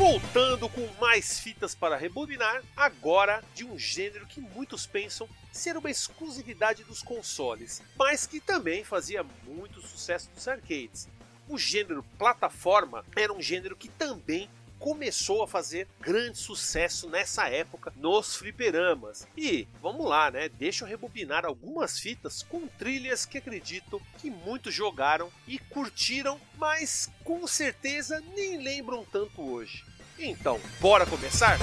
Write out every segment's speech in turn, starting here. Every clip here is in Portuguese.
voltando com mais fitas para rebobinar, agora de um gênero que muitos pensam ser uma exclusividade dos consoles, mas que também fazia muito sucesso nos arcades. O gênero plataforma era um gênero que também começou a fazer grande sucesso nessa época nos fliperamas. E vamos lá, né? Deixa eu rebobinar algumas fitas com trilhas que acredito que muitos jogaram e curtiram, mas com certeza nem lembram tanto hoje. Então, bora começar?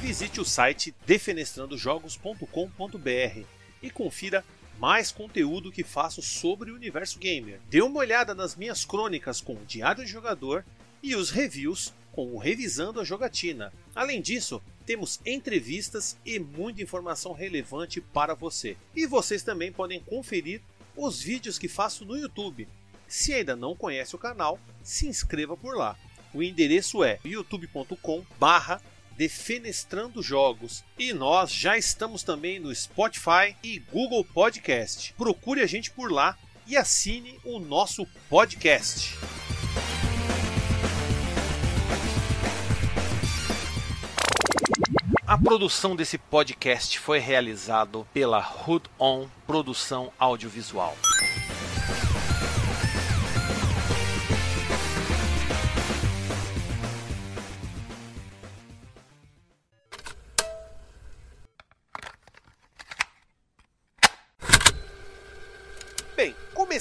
Visite o site defenestrandojogos.com.br e confira mais conteúdo que faço sobre o universo gamer. Dê uma olhada nas minhas crônicas com o Diário de Jogador e os reviews com o Revisando a Jogatina. Além disso, temos entrevistas e muita informação relevante para você. E vocês também podem conferir os vídeos que faço no YouTube. Se ainda não conhece o canal, se inscreva por lá. O endereço é youtube.com/barra Defenestrando Jogos. E nós já estamos também no Spotify e Google Podcast. Procure a gente por lá e assine o nosso podcast. A produção desse podcast foi realizado pela Hood On Produção Audiovisual.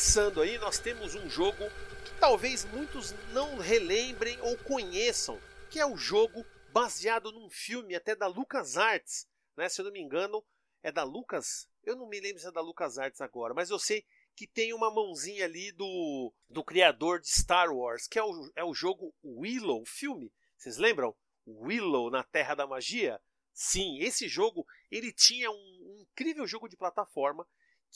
Começando aí, nós temos um jogo que talvez muitos não relembrem ou conheçam, que é o jogo baseado num filme até da LucasArts, né? Se eu não me engano, é da Lucas. Eu não me lembro se é da LucasArts agora, mas eu sei que tem uma mãozinha ali do, do criador de Star Wars, que é o, é o jogo Willow, o filme. Vocês lembram? Willow na Terra da Magia? Sim, esse jogo ele tinha um, um incrível jogo de plataforma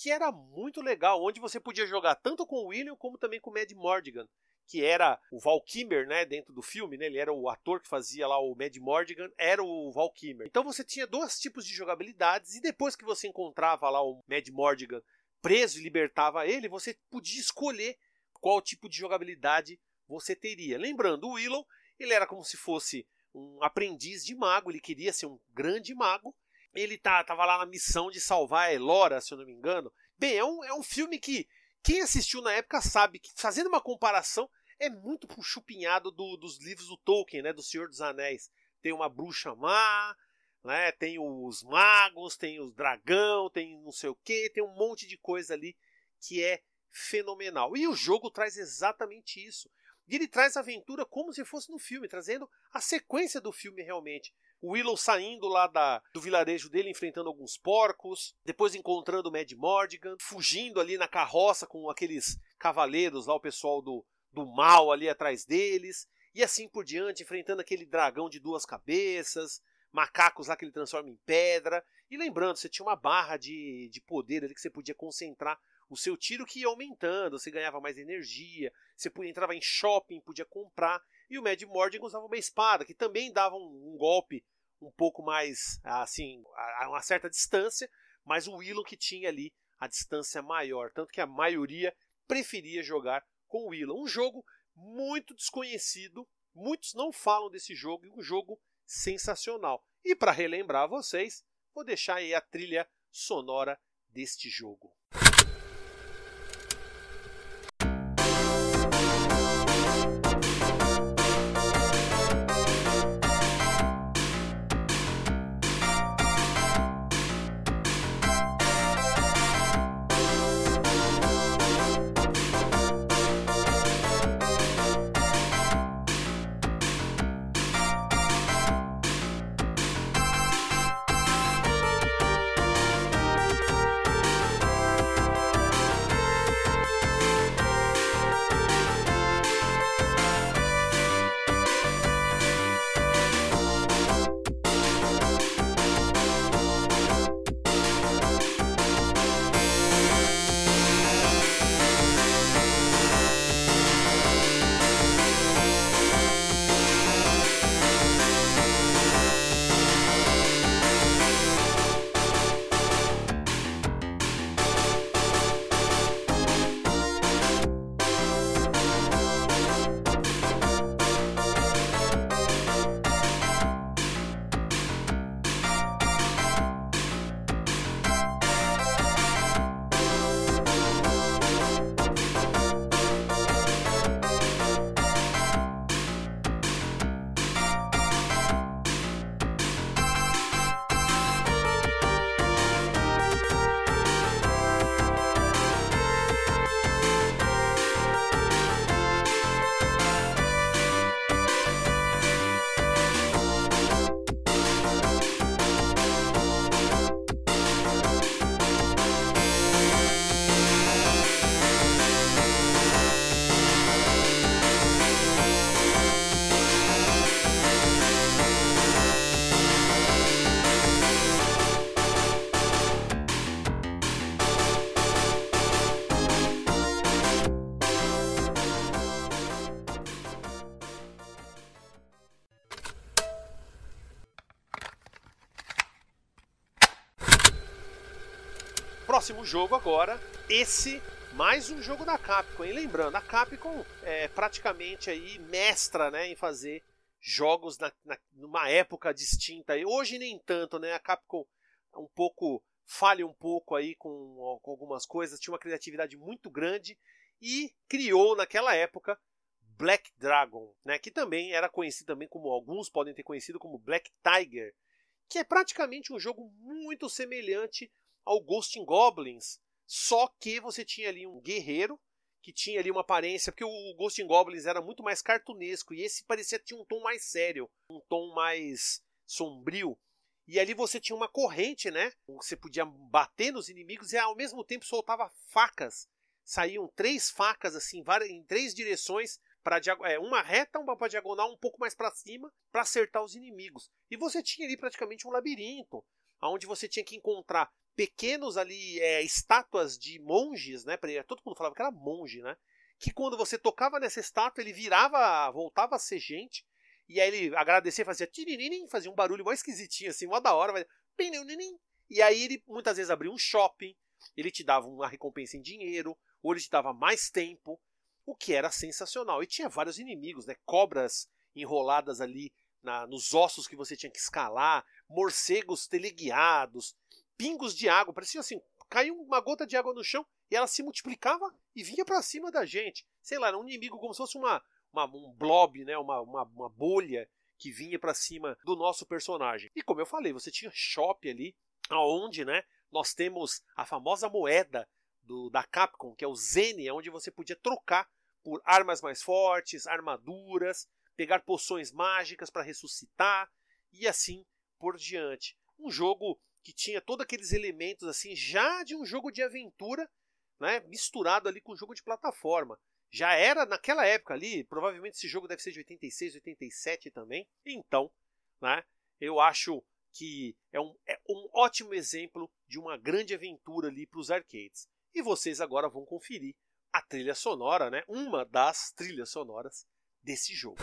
que era muito legal, onde você podia jogar tanto com o William como também com o Mad Mordigan que era o Val né, dentro do filme, né, ele era o ator que fazia lá o Mad Mordigan, era o Val. Então você tinha dois tipos de jogabilidades e depois que você encontrava lá o Mad Mordigan preso e libertava ele, você podia escolher qual tipo de jogabilidade você teria. Lembrando, o Willow, ele era como se fosse um aprendiz de mago, ele queria ser um grande mago. Ele tá, tava lá na missão de salvar a Elora, se eu não me engano. Bem, é um, é um filme que quem assistiu na época sabe que, fazendo uma comparação, é muito chupinhado do, dos livros do Tolkien, né, do Senhor dos Anéis. Tem uma bruxa má, né, tem os magos, tem os dragão, tem não sei o que, tem um monte de coisa ali que é fenomenal. E o jogo traz exatamente isso. E ele traz a aventura como se fosse no filme, trazendo a sequência do filme realmente. O Willow saindo lá da, do vilarejo dele, enfrentando alguns porcos, depois encontrando o Mad Mordigan, fugindo ali na carroça com aqueles cavaleiros lá, o pessoal do, do mal ali atrás deles, e assim por diante, enfrentando aquele dragão de duas cabeças, macacos lá que ele transforma em pedra. E lembrando, você tinha uma barra de, de poder ali que você podia concentrar o seu tiro que ia aumentando, você ganhava mais energia, você entrava em shopping, podia comprar. E o Mad Mordigan usava uma espada, que também dava um, um golpe um pouco mais, assim, a, a uma certa distância, mas o Willow que tinha ali a distância maior. Tanto que a maioria preferia jogar com o Willow. Um jogo muito desconhecido, muitos não falam desse jogo, e um jogo sensacional. E para relembrar vocês, vou deixar aí a trilha sonora deste jogo. Jogo agora, esse mais um jogo da Capcom? Lembrando, a Capcom é praticamente aí mestra, né, em fazer jogos na, na, numa época distinta. E hoje nem tanto, né? A Capcom um pouco falha um pouco aí com, com algumas coisas, tinha uma criatividade muito grande e criou naquela época Black Dragon, né? Que também era conhecido também como alguns podem ter conhecido como Black Tiger, que é praticamente um jogo muito semelhante ao Ghost Goblins, só que você tinha ali um guerreiro que tinha ali uma aparência, porque o Ghost Goblins era muito mais cartunesco e esse parecia tinha um tom mais sério, um tom mais sombrio. E ali você tinha uma corrente, né? Você podia bater nos inimigos e ao mesmo tempo soltava facas. Saíam três facas assim, em três direções, para é, uma reta, uma para diagonal, um pouco mais para cima, para acertar os inimigos. E você tinha ali praticamente um labirinto, onde você tinha que encontrar pequenos ali é, estátuas de monges, né? Todo mundo falava que era monge, né? Que quando você tocava nessa estátua, ele virava, voltava a ser gente. E aí ele agradecia, fazia tiriririm, fazia um barulho mais esquisitinho, assim, mó da hora. Mas... E aí ele muitas vezes abria um shopping, ele te dava uma recompensa em dinheiro, ou ele te dava mais tempo, o que era sensacional. E tinha vários inimigos, né? Cobras enroladas ali na, nos ossos que você tinha que escalar, morcegos teleguiados, pingos de água, parecia assim, caiu uma gota de água no chão e ela se multiplicava e vinha para cima da gente. Sei lá, era um inimigo como se fosse uma, uma um blob, né, uma, uma, uma bolha que vinha para cima do nosso personagem. E como eu falei, você tinha shop ali, aonde, né, nós temos a famosa moeda do, da Capcom, que é o Zen, onde você podia trocar por armas mais fortes, armaduras, pegar poções mágicas para ressuscitar e assim por diante. Um jogo que tinha todos aqueles elementos assim já de um jogo de aventura, né, misturado ali com um jogo de plataforma. Já era naquela época ali, provavelmente esse jogo deve ser de 86, 87 também. Então, né, eu acho que é um, é um ótimo exemplo de uma grande aventura ali para os arcades. E vocês agora vão conferir a trilha sonora, né, uma das trilhas sonoras desse jogo.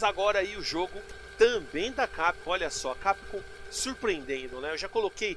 Temos agora aí o jogo também da Capcom. Olha só, Capcom surpreendendo, né? Eu já coloquei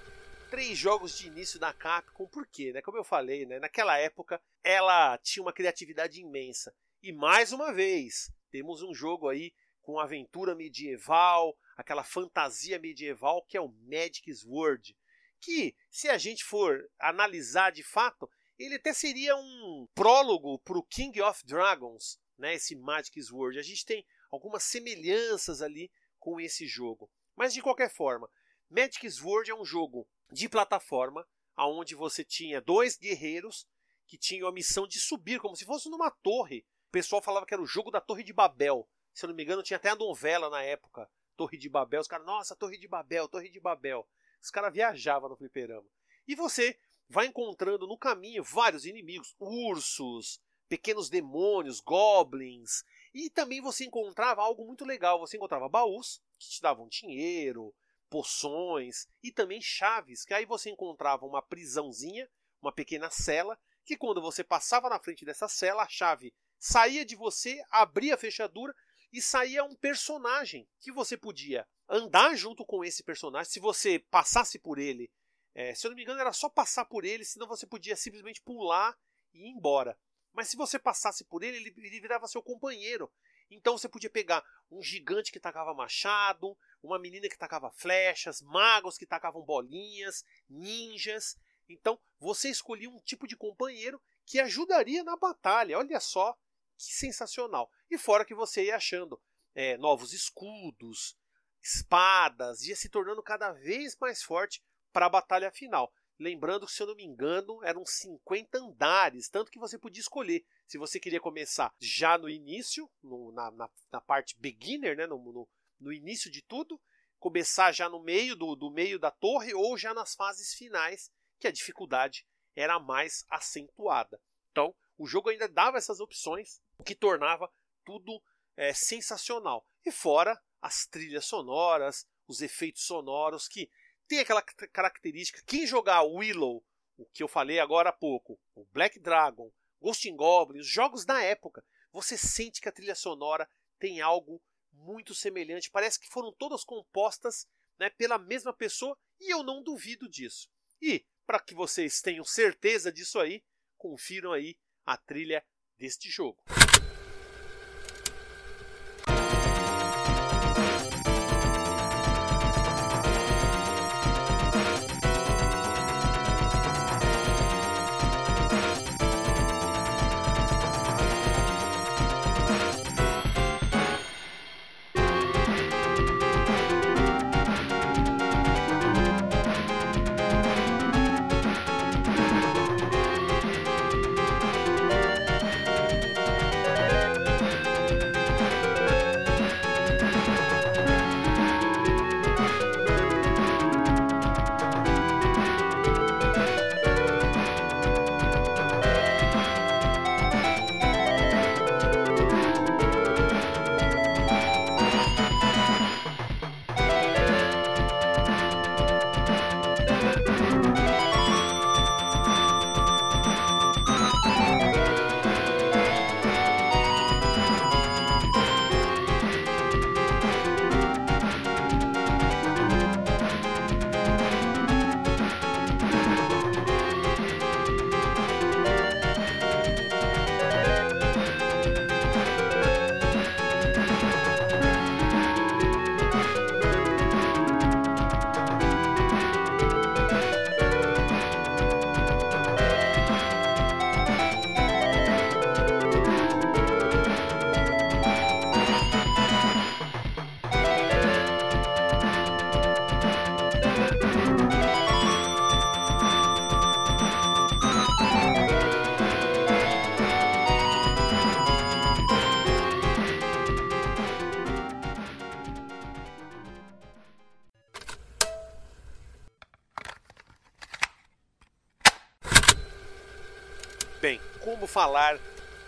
três jogos de início da Capcom, por quê? Né? Como eu falei, né? naquela época ela tinha uma criatividade imensa. E mais uma vez, temos um jogo aí com aventura medieval, aquela fantasia medieval que é o Magic's World, que se a gente for analisar de fato, ele até seria um prólogo para o King of Dragons, né, esse Magic's World. A gente tem algumas semelhanças ali com esse jogo. Mas de qualquer forma, Magic's World é um jogo de plataforma, onde você tinha dois guerreiros que tinham a missão de subir, como se fosse numa torre. O pessoal falava que era o jogo da Torre de Babel. Se eu não me engano, tinha até a novela na época, Torre de Babel. Os caras, nossa, Torre de Babel, Torre de Babel. Os caras viajavam no fliperama. E você vai encontrando no caminho vários inimigos, ursos, pequenos demônios, goblins. E também você encontrava algo muito legal. Você encontrava baús que te davam dinheiro, poções e também chaves, que aí você encontrava uma prisãozinha, uma pequena cela, que quando você passava na frente dessa cela, a chave saía de você, abria a fechadura e saía um personagem que você podia andar junto com esse personagem. Se você passasse por ele, é, se eu não me engano, era só passar por ele, senão você podia simplesmente pular e ir embora. Mas se você passasse por ele, ele, ele virava seu companheiro. Então você podia pegar um gigante que tacava machado, uma menina que tacava flechas, magos que tacavam bolinhas, ninjas. Então você escolhia um tipo de companheiro que ajudaria na batalha. Olha só que sensacional. E fora que você ia achando é, novos escudos, espadas, ia se tornando cada vez mais forte para a batalha final. Lembrando que, se eu não me engano, eram 50 andares, tanto que você podia escolher se você queria começar já no início, no, na, na, na, parte beginner, né, no, no, no, início de tudo, começar já no meio do, do meio da torre ou já nas fases finais, que a dificuldade era mais acentuada. Então, o jogo ainda dava essas opções, o que tornava tudo é, sensacional. E fora as trilhas sonoras, os efeitos sonoros que tem aquela característica. Quem jogar Willow, o que eu falei agora há pouco, o Black Dragon, Ghost Goblin, os jogos da época, você sente que a trilha sonora tem algo muito semelhante. Parece que foram todas compostas né, pela mesma pessoa e eu não duvido disso. E para que vocês tenham certeza disso aí, confiram aí a trilha deste jogo. Falar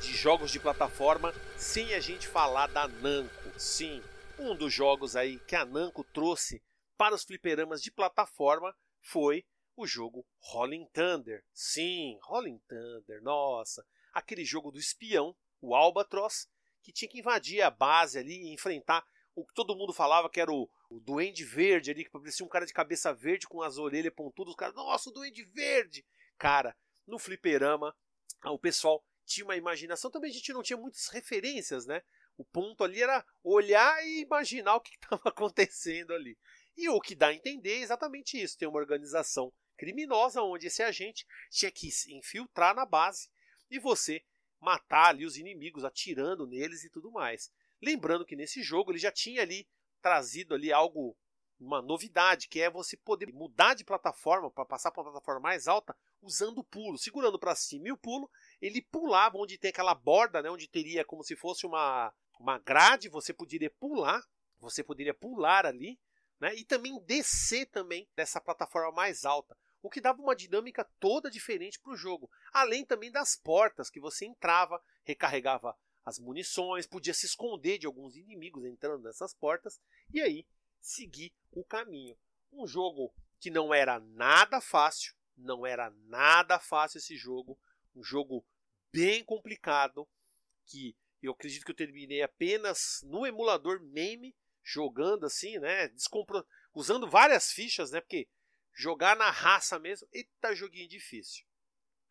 de jogos de plataforma sem a gente falar da Namco. Sim, um dos jogos aí que a Namco trouxe para os fliperamas de plataforma foi o jogo Rolling Thunder. Sim, Rolling Thunder, nossa, aquele jogo do espião, o Albatross, que tinha que invadir a base ali e enfrentar o que todo mundo falava que era o, o Duende Verde ali, que parecia um cara de cabeça verde com as orelhas pontudas. Os caras, nossa, o Duende Verde! Cara, no fliperama, o pessoal tinha uma imaginação. Também a gente não tinha muitas referências, né? O ponto ali era olhar e imaginar o que estava acontecendo ali. E o que dá a entender é exatamente isso: tem uma organização criminosa onde esse agente tinha que se infiltrar na base e você matar ali os inimigos, atirando neles e tudo mais. Lembrando que nesse jogo ele já tinha ali trazido ali algo, uma novidade, que é você poder mudar de plataforma para passar para uma plataforma mais alta usando o pulo, segurando para cima e o pulo, ele pulava onde tem aquela borda, né, onde teria como se fosse uma uma grade, você poderia pular, você poderia pular ali, né, e também descer também dessa plataforma mais alta o que dava uma dinâmica toda diferente para o jogo. Além também das portas que você entrava, recarregava as munições, podia se esconder de alguns inimigos entrando nessas portas e aí seguir o caminho. Um jogo que não era nada fácil, não era nada fácil esse jogo, um jogo bem complicado que eu acredito que eu terminei apenas no emulador MAME jogando assim, né, descompro... usando várias fichas, né, porque jogar na raça mesmo, eita joguinho difícil.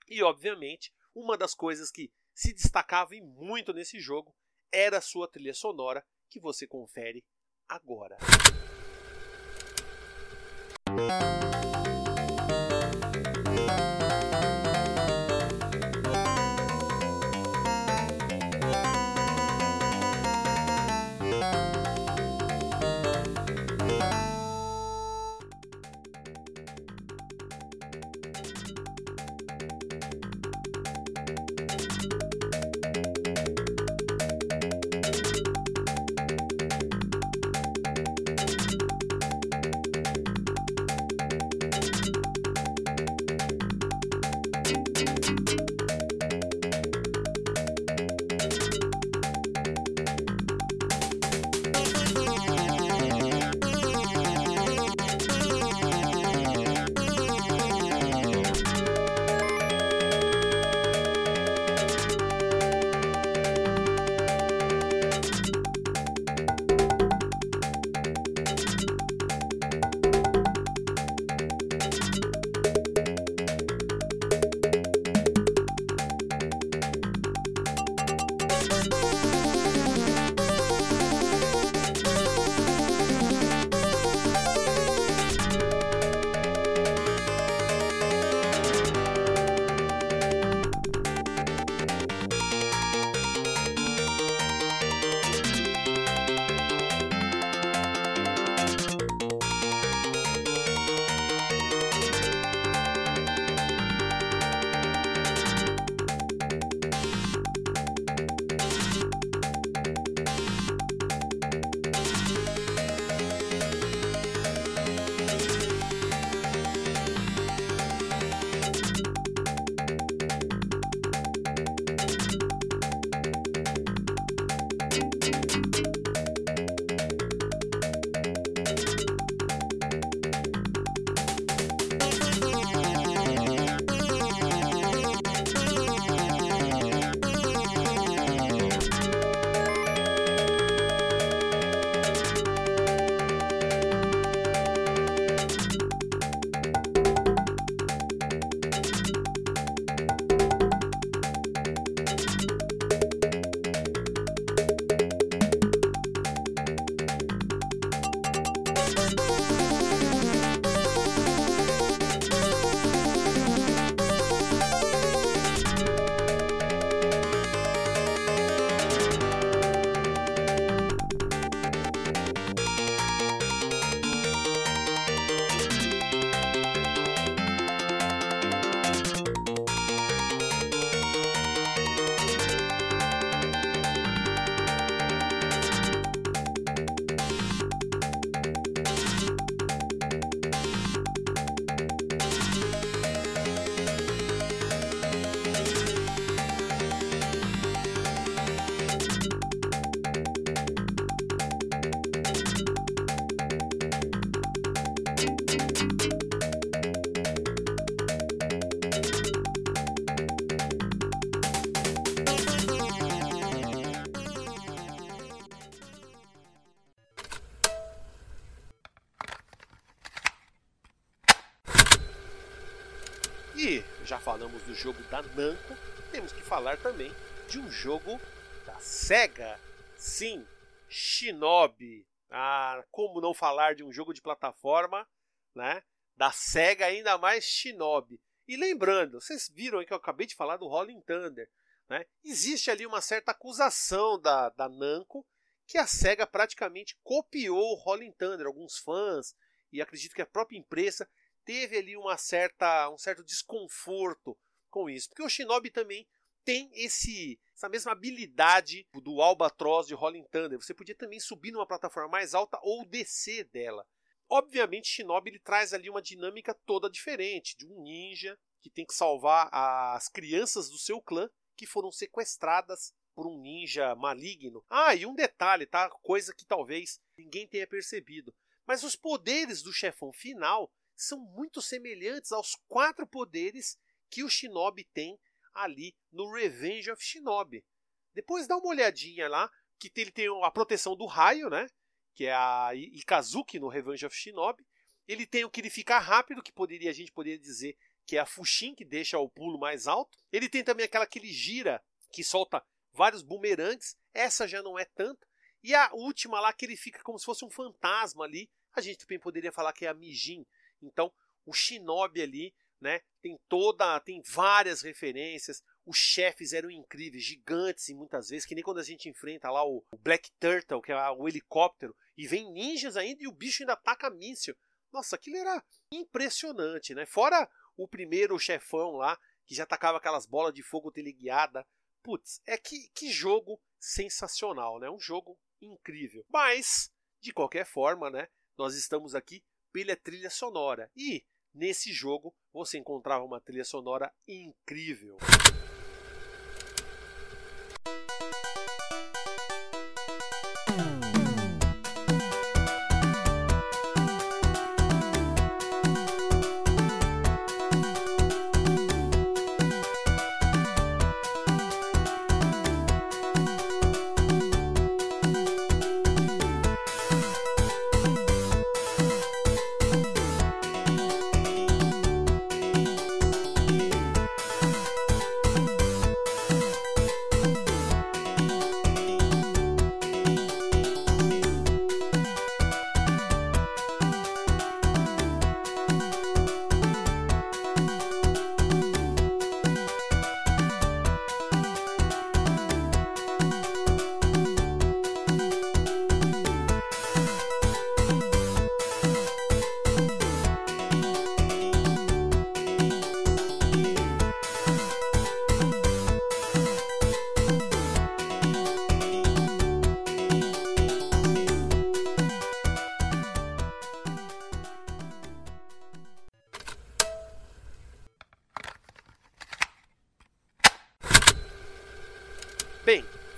E obviamente, uma das coisas que se destacava muito nesse jogo era a sua trilha sonora, que você confere agora. Namco, temos que falar também de um jogo da Sega. Sim, Shinobi. Ah, como não falar de um jogo de plataforma, né? Da Sega, ainda mais Shinobi. E lembrando, vocês viram que eu acabei de falar do Rolling Thunder. Né? Existe ali uma certa acusação da, da Namco que a SEGA praticamente copiou o Rolling Thunder. Alguns fãs, e acredito que a própria imprensa, teve ali uma certa, um certo desconforto com isso. Porque o Shinobi também tem esse, essa mesma habilidade do Albatross de Rolling Thunder. Você podia também subir numa plataforma mais alta ou descer dela. Obviamente, Shinobi ele traz ali uma dinâmica toda diferente, de um ninja que tem que salvar as crianças do seu clã que foram sequestradas por um ninja maligno. Ah, e um detalhe, tá? Coisa que talvez ninguém tenha percebido. Mas os poderes do chefão final são muito semelhantes aos quatro poderes que o Shinobi tem ali no Revenge of Shinobi. Depois dá uma olhadinha lá, que ele tem a proteção do raio, né? Que é a Ikazuki no Revenge of Shinobi. Ele tem o que ele fica rápido, que poderia a gente poderia dizer que é a Fushin, que deixa o pulo mais alto. Ele tem também aquela que ele gira, que solta vários bumerangues. Essa já não é tanto. E a última lá, que ele fica como se fosse um fantasma ali. A gente também poderia falar que é a Mijin. Então, o Shinobi ali, né, tem toda, tem várias referências. Os chefes eram incríveis, gigantes e muitas vezes, que nem quando a gente enfrenta lá o Black Turtle, que é o helicóptero, e vem ninjas ainda e o bicho ainda ataca míssil. Nossa, aquilo era impressionante, né? Fora o primeiro chefão lá, que já atacava aquelas bolas de fogo teleguiada. Putz, é que, que jogo sensacional, né? Um jogo incrível. Mas, de qualquer forma, né? Nós estamos aqui pela trilha sonora. E nesse jogo você encontrava uma trilha sonora incrível.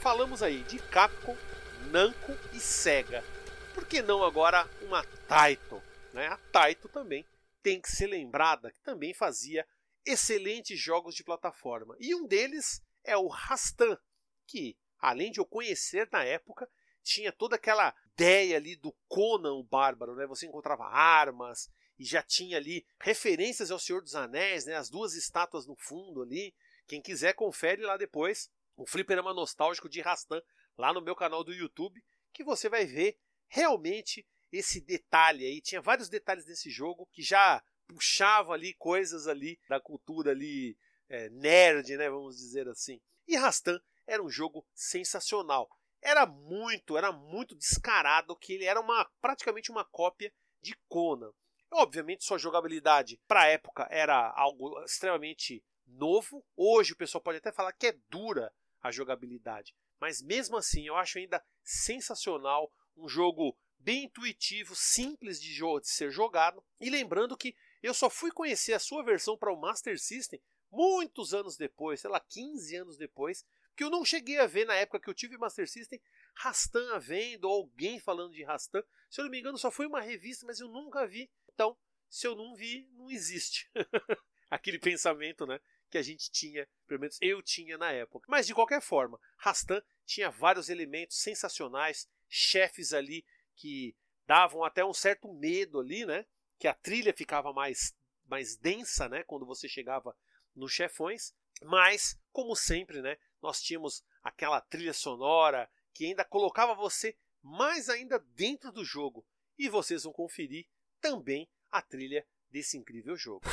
Falamos aí de Capcom, Namco e Sega. Por que não agora uma Taito? Né? A Taito também tem que ser lembrada que também fazia excelentes jogos de plataforma. E um deles é o Rastan, que, além de eu conhecer na época, tinha toda aquela ideia ali do Conan o Bárbaro, né? Você encontrava armas e já tinha ali referências ao Senhor dos Anéis, né? As duas estátuas no fundo ali. Quem quiser confere lá depois um fliperama nostálgico de Rastan lá no meu canal do YouTube, que você vai ver realmente esse detalhe aí. Tinha vários detalhes desse jogo que já puxava ali coisas ali da cultura ali é, nerd, né, vamos dizer assim. E Rastan era um jogo sensacional. Era muito, era muito descarado que ele era uma praticamente uma cópia de Conan. Obviamente sua jogabilidade para a época era algo extremamente novo. Hoje o pessoal pode até falar que é dura a jogabilidade. Mas mesmo assim, eu acho ainda sensacional, um jogo bem intuitivo, simples de, de ser jogado. E lembrando que eu só fui conhecer a sua versão para o Master System muitos anos depois, sei lá, 15 anos depois, que eu não cheguei a ver na época que eu tive Master System Rastan à venda, ou alguém falando de Rastan. Se eu não me engano, só foi uma revista, mas eu nunca vi. Então, se eu não vi, não existe. Aquele pensamento, né? Que a gente tinha, pelo menos eu tinha na época. Mas de qualquer forma, Rastan tinha vários elementos sensacionais, chefes ali que davam até um certo medo ali, né? Que a trilha ficava mais, mais densa, né? Quando você chegava nos chefões, mas como sempre, né, nós tínhamos aquela trilha sonora que ainda colocava você mais ainda dentro do jogo. E vocês vão conferir também a trilha desse incrível jogo.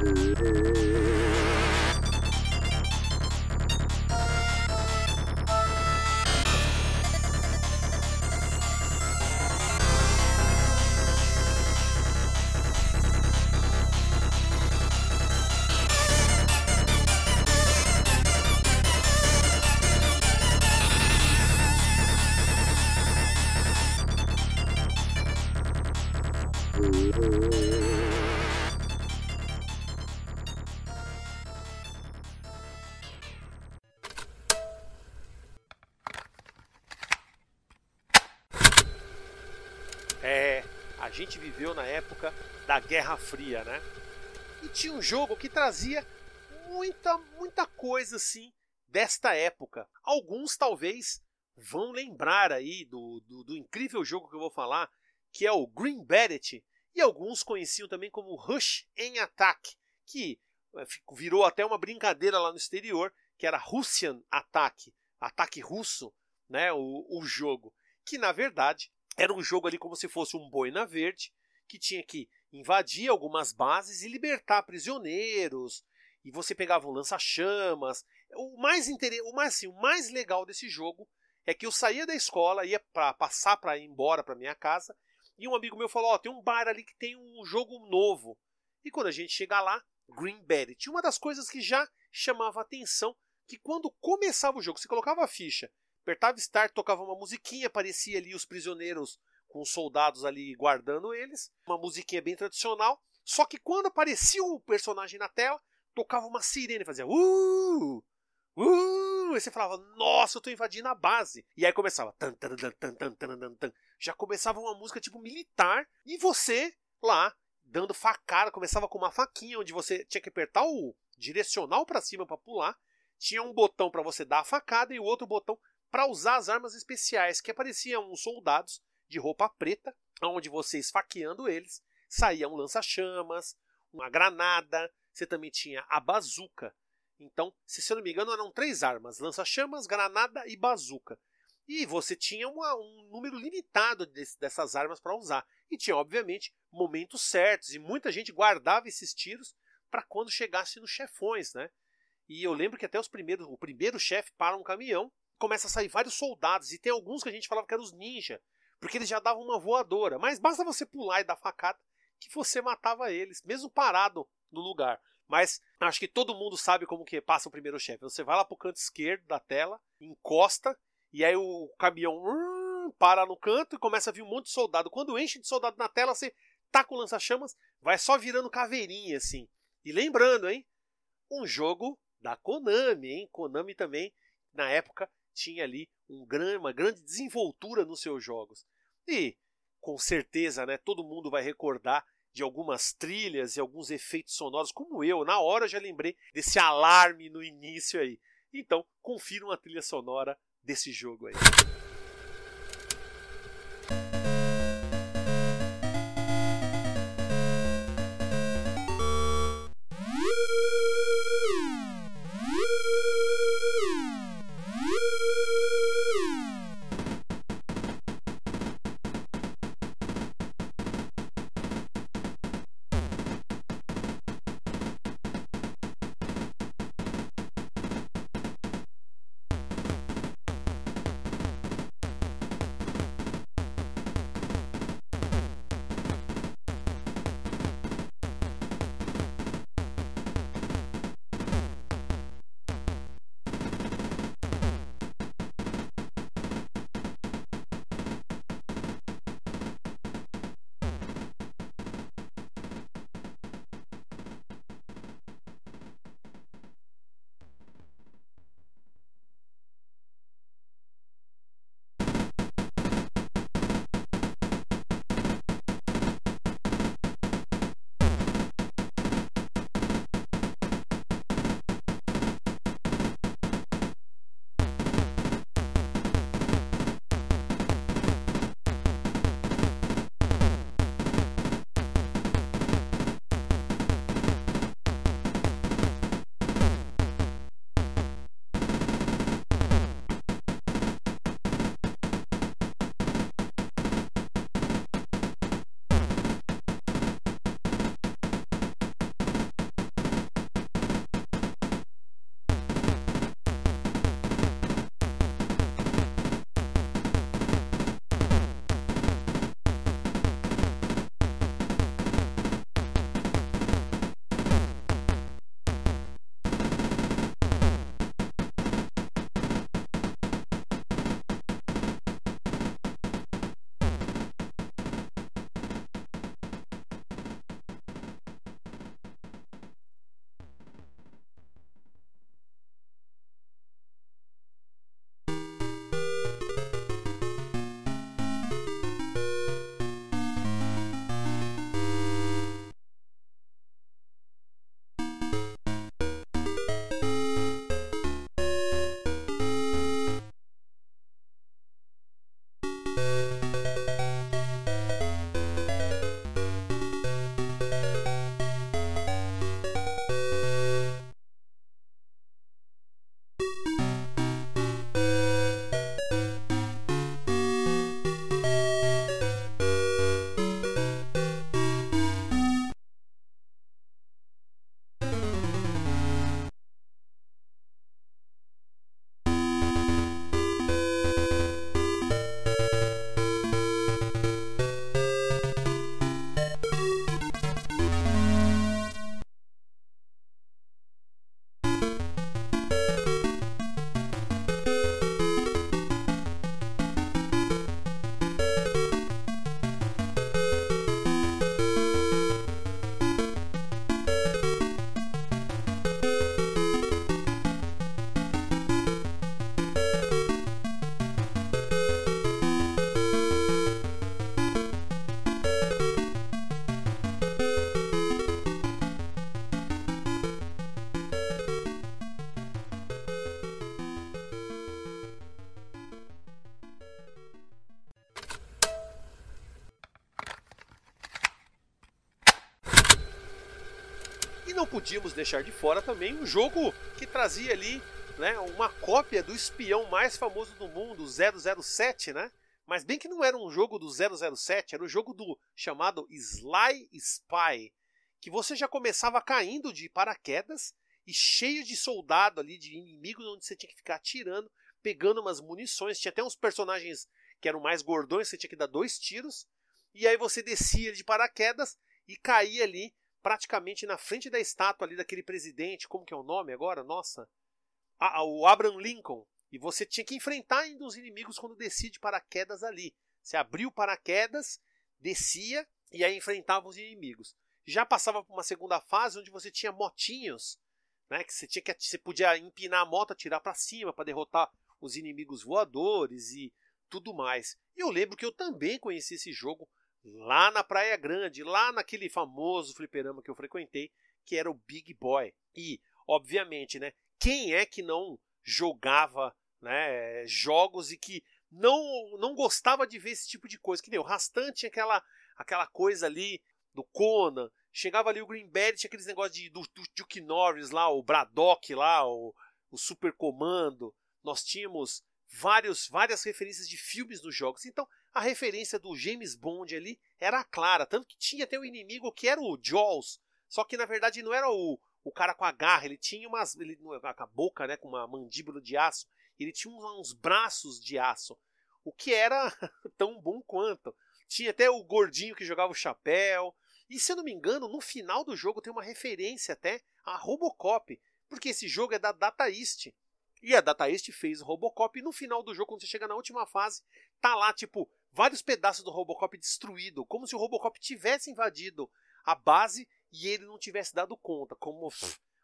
Mm-hmm. Época da Guerra Fria, né? E tinha um jogo que trazia muita, muita coisa assim desta época. Alguns talvez vão lembrar aí do, do, do incrível jogo que eu vou falar, que é o Green Beret, e alguns conheciam também como Rush em Attack, que é, virou até uma brincadeira lá no exterior, que era Russian Attack, ataque russo, né, o, o jogo, que na verdade era um jogo ali como se fosse um boina verde, que tinha que invadir algumas bases e libertar prisioneiros. E você pegava um lança-chamas. O mais inter... o mais assim, o mais legal desse jogo é que eu saía da escola, ia para passar para ir embora para minha casa, e um amigo meu falou: "Ó, oh, tem um bar ali que tem um jogo novo". E quando a gente chega lá, Green Beret, uma das coisas que já chamava atenção, que quando começava o jogo, você colocava a ficha Apertava Start, tocava uma musiquinha, aparecia ali os prisioneiros com os soldados ali guardando eles. Uma musiquinha bem tradicional. Só que quando aparecia o personagem na tela, tocava uma sirene, fazia uh! Uh! Aí você falava, nossa, eu tô invadindo a base. E aí começava. Tan, tan, tan, Já começava uma música tipo militar. E você lá, dando facada, começava com uma faquinha, onde você tinha que apertar o direcional para cima para pular. Tinha um botão para você dar a facada e o outro botão para usar as armas especiais, que apareciam uns soldados de roupa preta, onde você esfaqueando eles, saía um lança-chamas, uma granada, você também tinha a bazuca. Então, se eu não me engano, eram três armas: lança-chamas, granada e bazuca. E você tinha uma, um número limitado dessas armas para usar. E tinha, obviamente, momentos certos. E muita gente guardava esses tiros para quando chegasse nos chefões, né? E eu lembro que até os primeiros, o primeiro chefe para um caminhão começa a sair vários soldados, e tem alguns que a gente falava que eram os ninja, porque eles já davam uma voadora. Mas basta você pular e dar facada que você matava eles, mesmo parado no lugar. Mas acho que todo mundo sabe como que passa o primeiro chefe. Você vai lá pro canto esquerdo da tela, encosta, e aí o caminhão hum, para no canto e começa a vir um monte de soldado. Quando enche de soldado na tela, você tá com lança-chamas, vai só virando caveirinha assim. E lembrando, hein? Um jogo da Konami, hein? Konami também, na época, tinha ali um gran, uma grande desenvoltura nos seus jogos. E, com certeza, né, todo mundo vai recordar de algumas trilhas e alguns efeitos sonoros, como eu, na hora já lembrei desse alarme no início aí. Então, confiram a trilha sonora desse jogo aí. Não podíamos deixar de fora também um jogo que trazia ali né, uma cópia do espião mais famoso do mundo, 007, né? Mas bem que não era um jogo do 007, era o um jogo do chamado Sly Spy, que você já começava caindo de paraquedas e cheio de soldado ali, de inimigos, onde você tinha que ficar atirando, pegando umas munições. Tinha até uns personagens que eram mais gordões, você tinha que dar dois tiros. E aí você descia de paraquedas e caía ali praticamente na frente da estátua ali daquele presidente, como que é o nome agora? Nossa. Ah, o Abraham Lincoln. E você tinha que enfrentar ainda os inimigos quando descia de paraquedas ali. Você abriu paraquedas, descia e aí enfrentava os inimigos. Já passava para uma segunda fase onde você tinha motinhos, né, que você tinha que você podia empinar a moto, atirar para cima para derrotar os inimigos voadores e tudo mais. E eu lembro que eu também conheci esse jogo lá na Praia Grande, lá naquele famoso fliperama que eu frequentei, que era o Big Boy. E, obviamente, né, quem é que não jogava né, jogos e que não não gostava de ver esse tipo de coisa? Que nem o Rastan tinha aquela, aquela coisa ali do Conan, chegava ali o Greenberry, tinha aqueles negócios de, do, do Duke Norris lá, o Braddock lá, o, o Super Comando. Nós tínhamos vários, várias referências de filmes nos jogos. Então, a referência do James Bond ali era clara. Tanto que tinha até o inimigo que era o Jaws. Só que na verdade não era o, o cara com a garra, ele tinha umas. Ele, com a boca, né? Com uma mandíbula de aço. Ele tinha uns, uns braços de aço. O que era tão bom quanto. Tinha até o gordinho que jogava o chapéu. E se eu não me engano, no final do jogo tem uma referência até a Robocop. Porque esse jogo é da Data East. E a Data East fez o Robocop e no final do jogo, quando você chega na última fase, tá lá, tipo, vários pedaços do Robocop destruído, como se o Robocop tivesse invadido a base e ele não tivesse dado conta, como,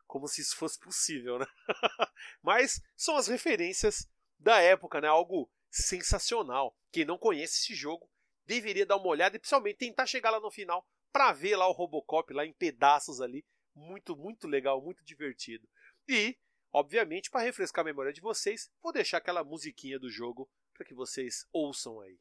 como se isso fosse possível, né? Mas são as referências da época, né? Algo sensacional. Quem não conhece esse jogo deveria dar uma olhada e principalmente tentar chegar lá no final para ver lá o Robocop lá em pedaços ali. Muito, muito legal, muito divertido. E Obviamente, para refrescar a memória de vocês, vou deixar aquela musiquinha do jogo para que vocês ouçam aí.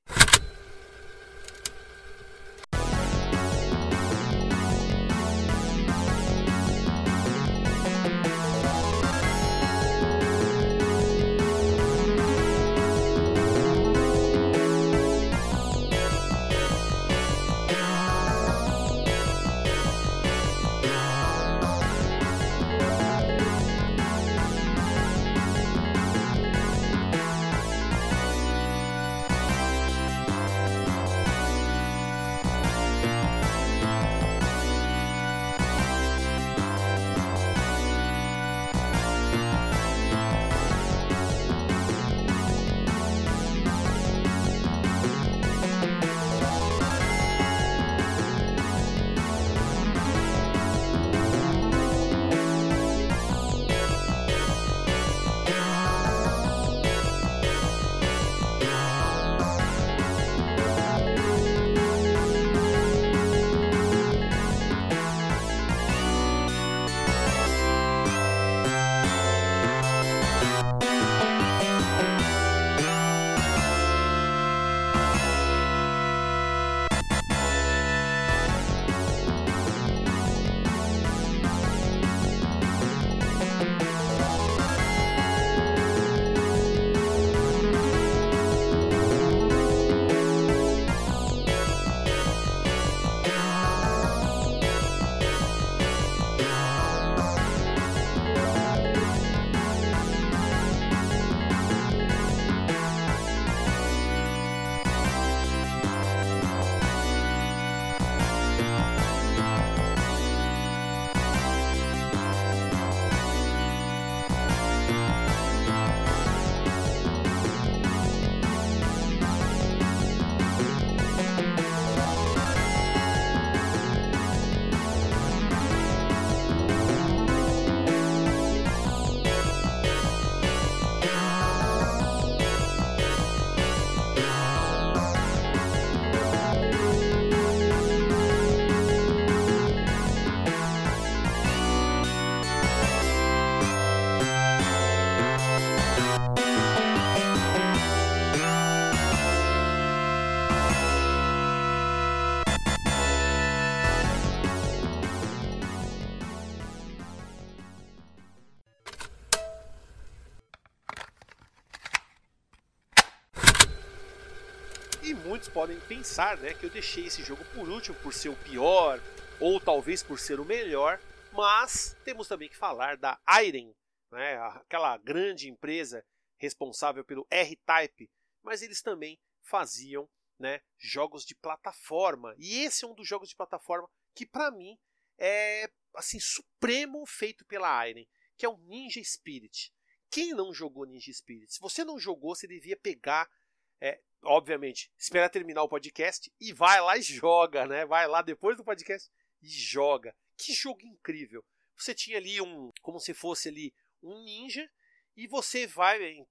Muitos podem pensar né, que eu deixei esse jogo por último por ser o pior, ou talvez por ser o melhor, mas temos também que falar da Iron, né, aquela grande empresa responsável pelo R-Type, mas eles também faziam né, jogos de plataforma. E esse é um dos jogos de plataforma que para mim é assim supremo feito pela Iron, que é o Ninja Spirit. Quem não jogou Ninja Spirit? Se você não jogou, você devia pegar, é, obviamente, esperar terminar o podcast e vai lá e joga, né? Vai lá depois do podcast e joga. Que jogo incrível! Você tinha ali um, como se fosse ali um ninja e você vai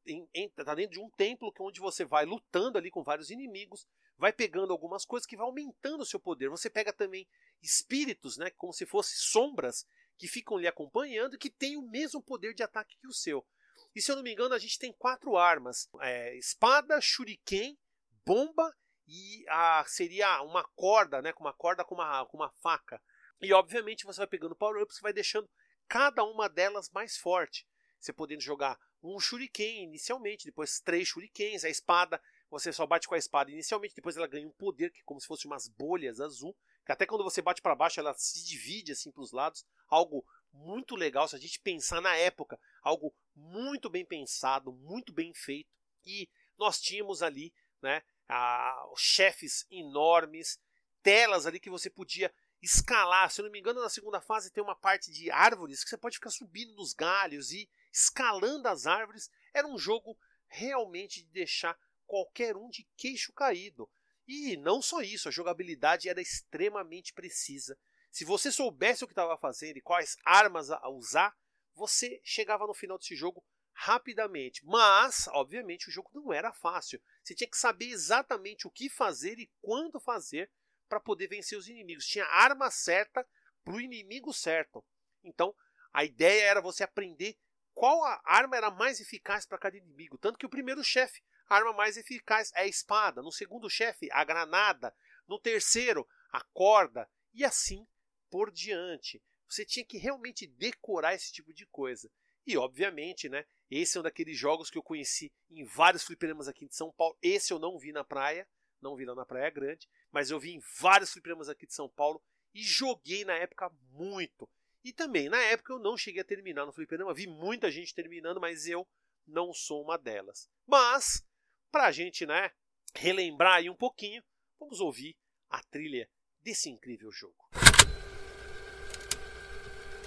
tá dentro de um templo é onde você vai lutando ali com vários inimigos, vai pegando algumas coisas que vai aumentando o seu poder. Você pega também espíritos, né, como se fossem sombras que ficam lhe acompanhando e que têm o mesmo poder de ataque que o seu. E se eu não me engano, a gente tem quatro armas: é, espada, shuriken, bomba e a, seria uma corda, né, com uma corda com uma, com uma faca. E obviamente você vai pegando power-ups e vai deixando cada uma delas mais forte. Você podendo jogar um shuriken inicialmente, depois três shurikens, a espada, você só bate com a espada inicialmente, depois ela ganha um poder que é como se fosse umas bolhas azul, que até quando você bate para baixo ela se divide assim para os lados, algo muito legal se a gente pensar na época, algo muito bem pensado, muito bem feito. E nós tínhamos ali, né, a, chefes enormes, telas ali que você podia escalar. Se eu não me engano, na segunda fase tem uma parte de árvores que você pode ficar subindo nos galhos e escalando as árvores. Era um jogo realmente de deixar qualquer um de queixo caído. E não só isso, a jogabilidade era extremamente precisa. Se você soubesse o que estava fazendo e quais armas a usar, você chegava no final desse jogo rapidamente. Mas, obviamente, o jogo não era fácil. Você tinha que saber exatamente o que fazer e quando fazer para poder vencer os inimigos. Tinha arma certa para o inimigo certo. Então, a ideia era você aprender qual a arma era mais eficaz para cada inimigo. Tanto que o primeiro chefe, a arma mais eficaz é a espada. No segundo chefe, a granada. No terceiro, a corda. E assim por diante. Você tinha que realmente decorar esse tipo de coisa. E obviamente, né? Esse é um daqueles jogos que eu conheci em vários fliperamas aqui de São Paulo. Esse eu não vi na praia não vi lá na Praia Grande, mas eu vi em vários fliperamas aqui de São Paulo e joguei na época muito. E também, na época, eu não cheguei a terminar no fliperama, vi muita gente terminando, mas eu não sou uma delas. Mas, pra gente, né, relembrar aí um pouquinho, vamos ouvir a trilha desse incrível jogo.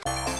you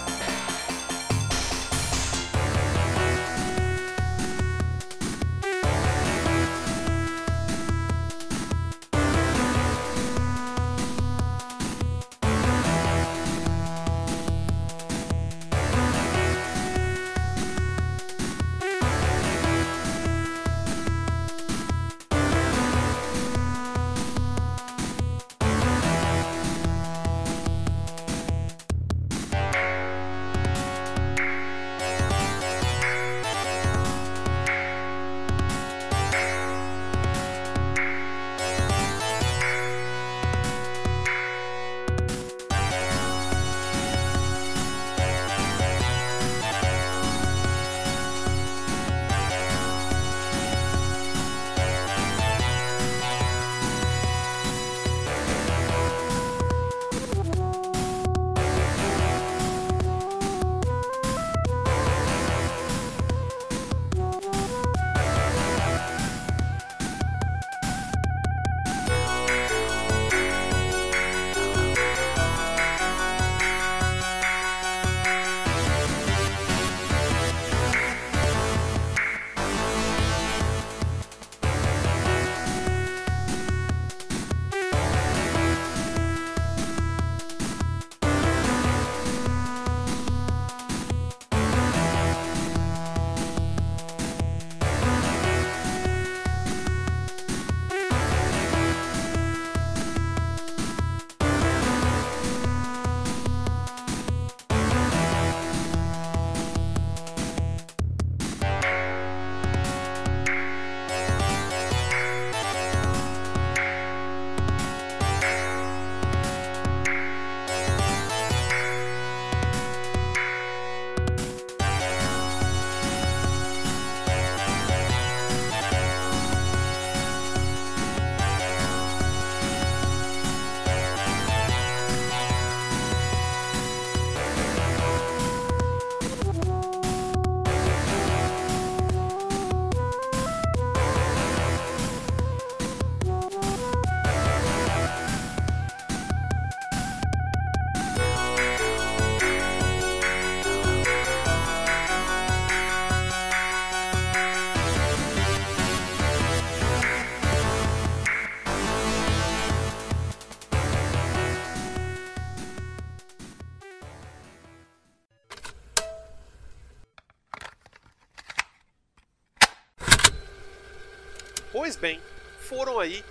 aí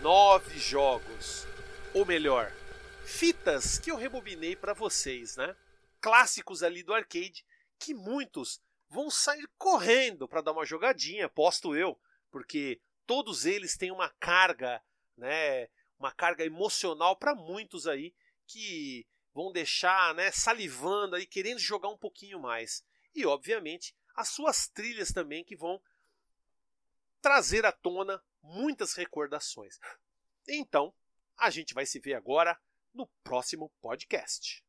nove jogos. Ou melhor, fitas que eu rebobinei para vocês, né? Clássicos ali do arcade que muitos vão sair correndo para dar uma jogadinha, posto eu, porque todos eles têm uma carga, né, uma carga emocional para muitos aí que vão deixar, né, salivando aí, querendo jogar um pouquinho mais. E obviamente as suas trilhas também que vão trazer à tona muitas recordações. Então, a gente vai se ver agora no próximo podcast.